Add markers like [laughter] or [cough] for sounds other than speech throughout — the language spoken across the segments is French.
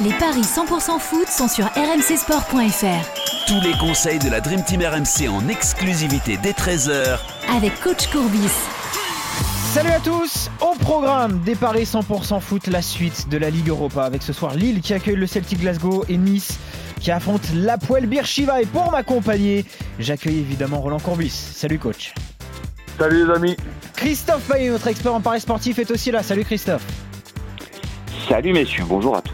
Les paris 100% foot sont sur rmcsport.fr. Tous les conseils de la Dream Team RMC en exclusivité dès 13h avec coach Courbis. Salut à tous Au programme des paris 100% foot, la suite de la Ligue Europa avec ce soir Lille qui accueille le Celtic Glasgow et Nice qui affronte la Poel Birchiva. Et pour m'accompagner, j'accueille évidemment Roland Courbis. Salut coach. Salut les amis. Christophe Payet, notre expert en paris sportif, est aussi là. Salut Christophe. Salut messieurs, bonjour à tous.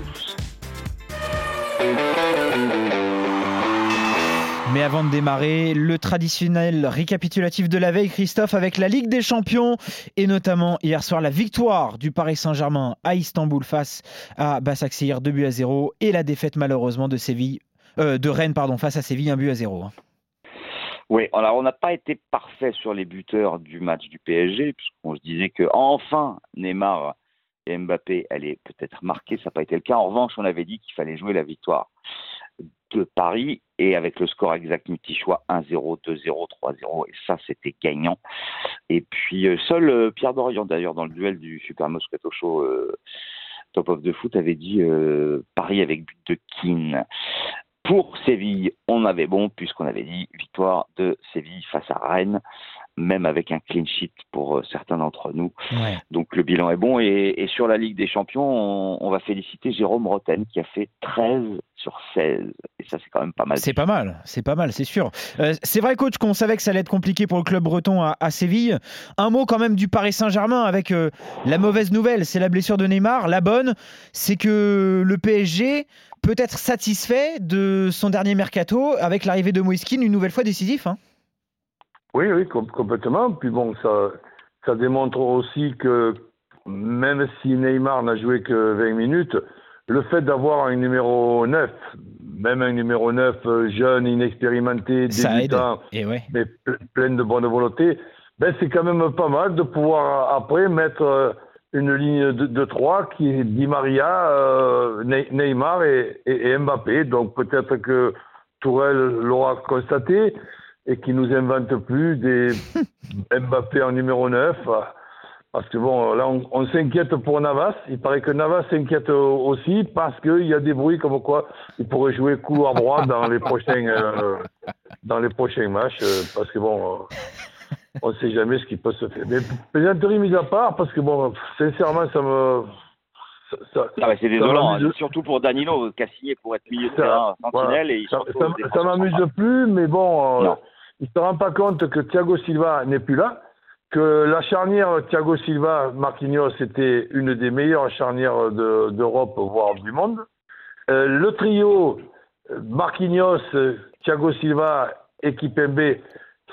Mais avant de démarrer, le traditionnel récapitulatif de la veille, Christophe, avec la Ligue des Champions et notamment hier soir la victoire du Paris Saint-Germain à Istanbul face à Basaksehir 2 buts à 0 et la défaite malheureusement de Séville, euh, de Rennes pardon, face à Séville 1 but à 0. Hein. Oui, alors on n'a pas été parfait sur les buteurs du match du PSG, puisqu'on se disait que enfin Neymar et Mbappé allaient peut-être marquer, ça n'a pas été le cas. En revanche, on avait dit qu'il fallait jouer la victoire de Paris et avec le score exact multi-choix 1-0, 2-0, 3-0 et ça c'était gagnant. Et puis euh, seul euh, Pierre Dorian d'ailleurs dans le duel du Super Moscato Show euh, Top of the Foot avait dit Paris avec but de Keane. Pour Séville, on avait bon puisqu'on avait dit victoire de Séville face à Rennes même avec un clean sheet pour euh, certains d'entre nous. Donc le bilan est bon. Et, sur la Ligue des Champions, on, va féliciter Jérôme Roten qui a fait 13 sur 16. Et ça, c'est quand même pas mal. C'est pas mal, c'est pas mal, c'est sûr. Euh, c'est vrai, coach, qu'on savait que ça allait être compliqué pour le club breton à, Séville. Un mot quand même du Paris Saint-Germain avec euh, la mauvaise nouvelle, c'est la blessure de Neymar. La bonne, c'est que le PSG peut être satisfait de son dernier mercato avec l'arrivée de Moïskine, une nouvelle fois décisif. Hein. Oui, oui, complètement. Puis bon, ça, ça démontre aussi que même si Neymar n'a joué que 20 minutes, le fait d'avoir un numéro 9, même un numéro 9 euh, jeune, inexpérimenté, débutant, mais plein de bonne volonté, ben c'est quand même pas mal de pouvoir après mettre euh, une ligne de, de 3 qui est Di Maria, euh, Neymar et, et, Mbappé. Donc peut-être que Tourelle l'aura constaté et qui nous invente plus des [laughs] Mbappé en numéro 9. Parce que bon, là, on, s'inquiète pour Navas. Il paraît que Navas s'inquiète aussi parce qu'il y a des bruits comme quoi il pourrait jouer couloir droit dans les prochains, euh, dans les prochains matchs. Euh, parce que bon, euh, on ne sait jamais ce qui peut se faire. Mais plaisanterie mise à part, parce que bon, sincèrement, ça me. Ça, ah c'est désolant, hein. surtout pour Danilo, qui a signé pour être milieu de terrain sentinelle. Et ça, ça m'amuse plus, mais bon, il ne se rend pas compte que Thiago Silva n'est plus là, que la charnière Thiago Silva-Marquinhos était une des meilleures charnières d'Europe, voire du monde. Euh, le trio Marquinhos, Thiago Silva et Kipembe,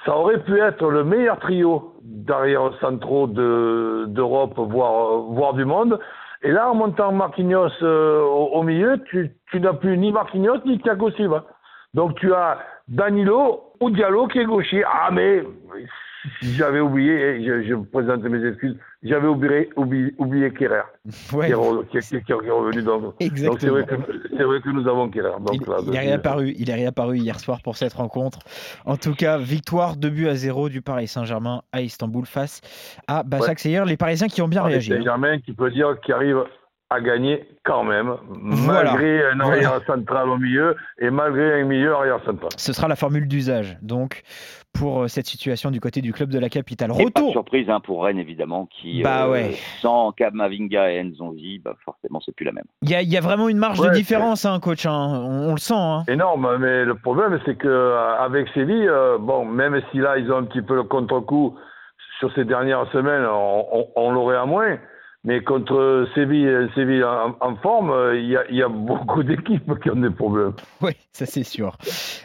ça aurait pu être le meilleur trio d'arrière centraux d'Europe, voire, voire du monde. Et là, en montant Marquinhos euh, au, milieu, tu n'as plus ni Marquinhos ni Thiago Silva. Donc tu as Danilo ou Diallo qui est gaucher. Ah, mais j'avais oublié, je, je, présente mes excuses, j'avais oublié, oublié, oublié Kerrer, [laughs] ouais. qui, est, qui, est revenu dans. Donc c'est vrai, vrai, que nous avons Kerrer. Donc, il, là, il, est réapparu, il est réapparu hier soir pour cette rencontre. En tout cas, victoire 2 buts à 0 du Paris Saint-Germain à Istanbul face à Basak ouais. Les Parisiens qui ont bien réagi. Hein. Saint-Germain qui peut dire qu'il arrive à gagner quand même, malgré un arrière central au milieu et malgré un milieu arrière central. Ce sera la formule d'usage, donc, pour euh, cette situation du côté du club de la capitale. Retour. Pas de surprise hein, pour Rennes, évidemment, qui, bah, euh, ouais. sans Kamavinga et Nzonzi, bah, forcément, c'est plus la même. Il y, y a, vraiment une marge de différence, hein, coach, hein. on, on, le sent. Hein. Énorme, mais le problème, c'est qu'avec Séville, euh, bon, même si là, ils ont un petit peu le contre-coup sur ces dernières semaines, on, on, on l'aurait à moins. Mais contre Séville, Séville en, forme, il y, a, il y, a, beaucoup d'équipes qui ont des problèmes. [laughs] Oui, ça c'est sûr.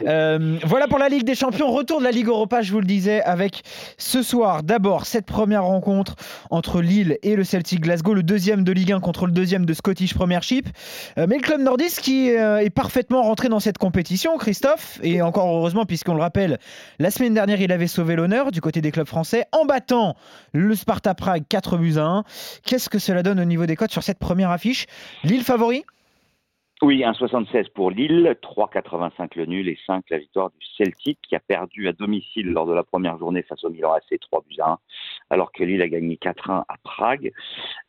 Euh, voilà pour la Ligue des Champions. Retour de la Ligue Europa, je vous le disais, avec ce soir d'abord cette première rencontre entre Lille et le Celtic Glasgow, le deuxième de Ligue 1 contre le deuxième de Scottish Premiership. Euh, mais le club nordiste qui euh, est parfaitement rentré dans cette compétition, Christophe, et encore heureusement puisqu'on le rappelle, la semaine dernière il avait sauvé l'honneur du côté des clubs français en battant le Sparta Prague 4 buts à 1. Qu'est-ce que cela donne au niveau des cotes sur cette première affiche Lille favori? Oui, 1,76 pour Lille, 3,85 le nul et 5 la victoire du Celtic qui a perdu à domicile lors de la première journée face au Milan AC 3 buts à 1, alors que Lille a gagné 4-1 à Prague.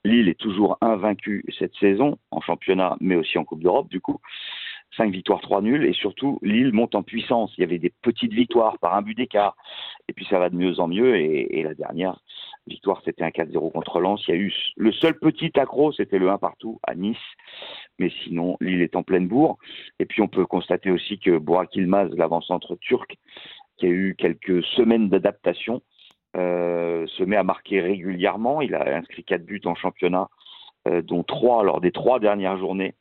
Lille est toujours invaincu cette saison en championnat, mais aussi en Coupe d'Europe du coup. 5 victoires, 3 nuls, et surtout Lille monte en puissance. Il y avait des petites victoires par un but d'écart, et puis ça va de mieux en mieux, et la dernière victoire c'était un 4-0 contre Lens. Il y a eu le seul petit accro, c'était le 1 partout à Nice, mais sinon Lille est en pleine bourre. Et puis on peut constater aussi que Burak Ilmaz, l'avant-centre turc, qui a eu quelques semaines d'adaptation, euh, se met à marquer régulièrement. Il a inscrit 4 buts en championnat, euh, dont 3 lors des trois dernières journées.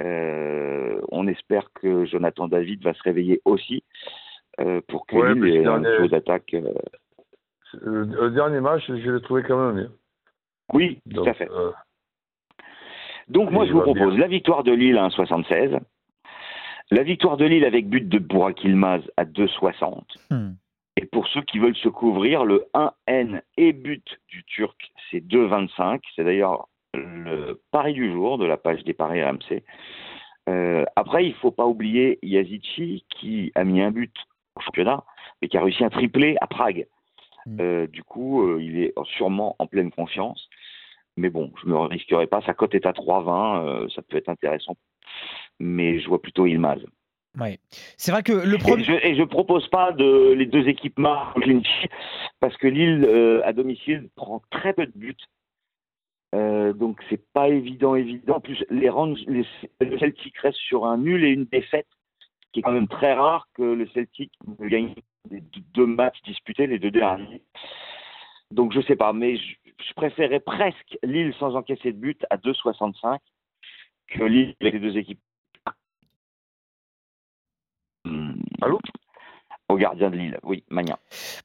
Euh, on espère que Jonathan David va se réveiller aussi pour que Ouais, Lille ait un jeu d'attaque. Euh, Le, le dernier match, je l'ai trouvé quand même bien. Oui, tout à fait. euh, Donc moi, je vous propose bien. la victoire de Lille à 1,76. La victoire de Lille avec but de Burak Ilmaz à 2,60. Hmm. Et pour ceux qui veulent se couvrir, le 1N et but du Turc, c'est 2,25. C'est d'ailleurs le pari du jour de la page des paris RMC. Euh, après, il ne faut pas oublier Yazici qui a mis un but au championnat, mais qui a réussi un triplé à Prague. Mm. Euh, du coup, euh, il est sûrement en pleine confiance. Mais bon, je ne me risquerai pas. Sa cote est à 3,20. euh, ça peut être intéressant. Mais je vois plutôt Ilmaz. Ouais. C'est vrai que le premier. et je propose pas de les deux équipes sheet, parce que Lille euh, à domicile prend très peu de buts. Euh, donc c'est pas évident, évident. En plus, les le Celtic reste sur un nul et une défaite, qui est quand même très rare que le Celtic ne gagne les deux- matchs disputés, les deux derniers. Donc je sais pas, mais je, je préférais presque Lille sans encaisser de but à 2,65 que Lille avec les deux équipes. Allô? Au gardien de Lille, oui, Magnan.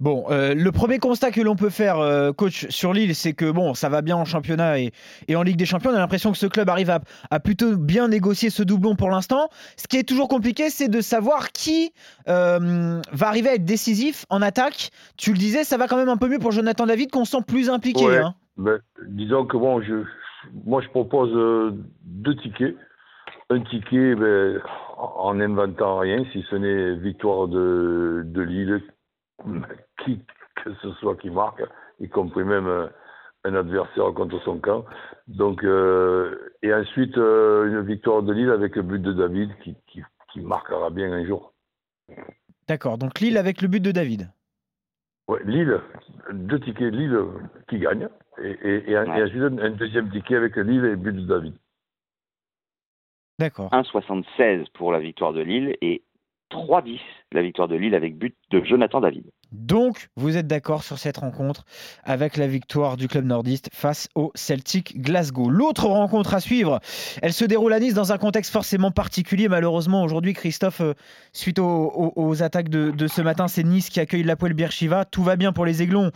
Bon, euh, le premier constat que l'on peut faire, euh, coach, sur Lille, c'est que bon, ça va bien en championnat et, et en Ligue des Champions. On a l'impression que ce club arrive à, à plutôt bien négocier ce doublon pour l'instant. Ce qui est toujours compliqué, c'est de savoir qui euh, va arriver à être décisif en attaque. Tu le disais, ça va quand même un peu mieux pour Jonathan David, qu'on sent plus impliqué. Ouais. hein. ben, disons que bon, je, moi je propose euh, deux tickets. Un ticket ben, en n'inventant rien, si ce n'est victoire de, de Lille, qui que ce soit qui marque, y compris même un adversaire contre son camp. Donc, euh, et ensuite euh, une victoire de Lille avec le but de David qui, qui, qui marquera bien un jour. D'accord, donc Lille avec le but de David. Ouais, Lille, deux tickets Lille qui gagne, et, et, et, Ouais. et ensuite un, un deuxième ticket avec Lille et but de David. D'accord. 1,76 pour la victoire de Lille et 3,10 la victoire de Lille avec but de Jonathan David. Donc, vous êtes d'accord sur cette rencontre avec la victoire du club nordiste face au Celtic Glasgow. L'autre rencontre à suivre, elle se déroule à Nice dans un contexte forcément particulier. Malheureusement, aujourd'hui, Christophe, euh, suite aux, attaques de, ce matin, c'est Nice qui accueille l'Apoel Birchiva. Tout va bien pour les Aiglons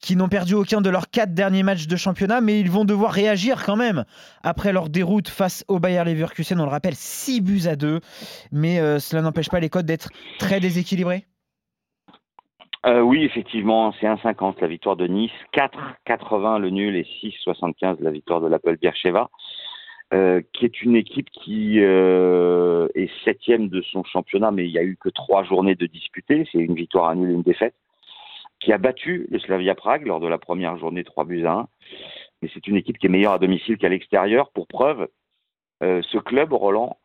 qui n'ont perdu aucun de leurs quatre derniers matchs de championnat, mais ils vont devoir réagir quand même après leur déroute face au Bayer Leverkusen. On le rappelle, 6 buts à 2, mais euh, cela n'empêche pas les codes d'être très déséquilibrés. Euh, oui, effectivement, c'est 1,50 la victoire de Nice, 4,80 le nul et 6,75 la victoire de l'Apple Bircheva, euh, qui est une équipe qui euh, est septième de son championnat, mais il n'y a eu que trois journées de disputées, c'est une victoire, un nul et une défaite, qui a battu le Slavia Prague lors de la première journée 3 buts à 1. Mais c'est une équipe qui est meilleure à domicile qu'à l'extérieur. Pour preuve, euh, ce club, Roland,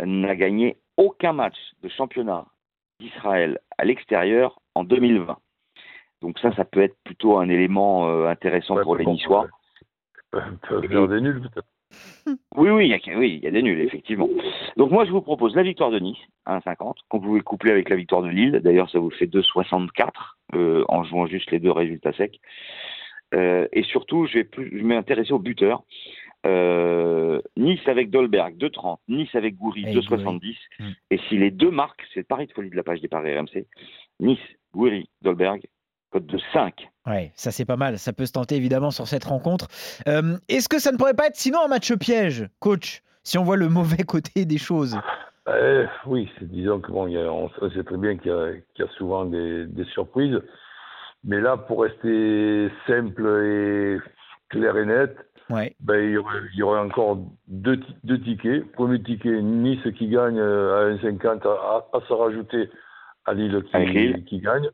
n'a gagné aucun match de championnat d'Israël à l'extérieur en 2020. Donc ça, ça peut être plutôt un élément euh, intéressant Ouais, pour les bon, Niçois. ouais. Peuvent faire des nuls peut-être. [laughs] Oui, oui, il y a, oui, il y a des nuls, effectivement. Donc moi, je vous propose la victoire de Nice, à 1,50, qu'on pouvait coupler avec la victoire de Lille. D'ailleurs, ça vous fait 2,64 euh, en jouant juste les deux résultats secs. Euh, et surtout, je vais, plus, je vais m'intéresser au buteur. Euh, nice avec Dolberg, 2,30. Nice avec Goury, Hey, 2,70. Mm. Et si les deux marques, c'est le pari de folie de la page des paris RMC, Nice, Goury, Dolberg, cote de 5. Ouais, ça c'est pas mal. Ça peut se tenter évidemment sur cette rencontre. Euh, Est-ce que ça ne pourrait pas être sinon un match piège, coach, si on voit le mauvais [laughs] côté des choses? Euh, oui, c'est- disons que bon, il y a- on sait très bien qu'il y, a- qu'il y a souvent des, des surprises. Mais là, pour rester simple et clair et net, Ouais. ben, il, y aurait, il y aurait encore deux tickets. Premier ticket, Nice qui gagne euh, à 1,50 à, à se rajouter à Lille qui, Lille. qui gagne.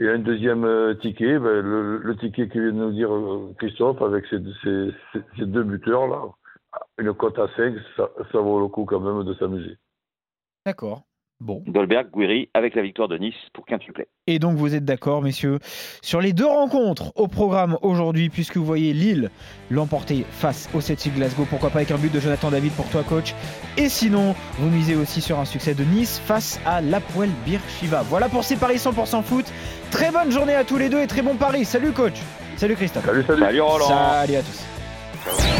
Et un deuxième euh, ticket, ben, le, le ticket que vient de nous dire euh, Christophe avec ces, ces, ces- ces deux buteurs-là, une cote à 5, ça, ça vaut le coup quand même de s'amuser. D'accord. Bon. Dolberg, Guiri avec la victoire de Nice pour quintuplet. Et donc vous êtes d'accord, messieurs, sur les deux rencontres au programme aujourd'hui, puisque vous voyez Lille l'emporter face au Celtic Glasgow. Pourquoi pas avec un but de Jonathan David pour toi, coach. Et sinon, vous misez aussi sur un succès de Nice face à l'Apoel Beersheva. Voilà pour ces paris 100% foot. Très bonne journée à tous les deux et très bon pari. Salut, coach. Salut, Christophe. Salut, salut Salut Roland Salut à tous.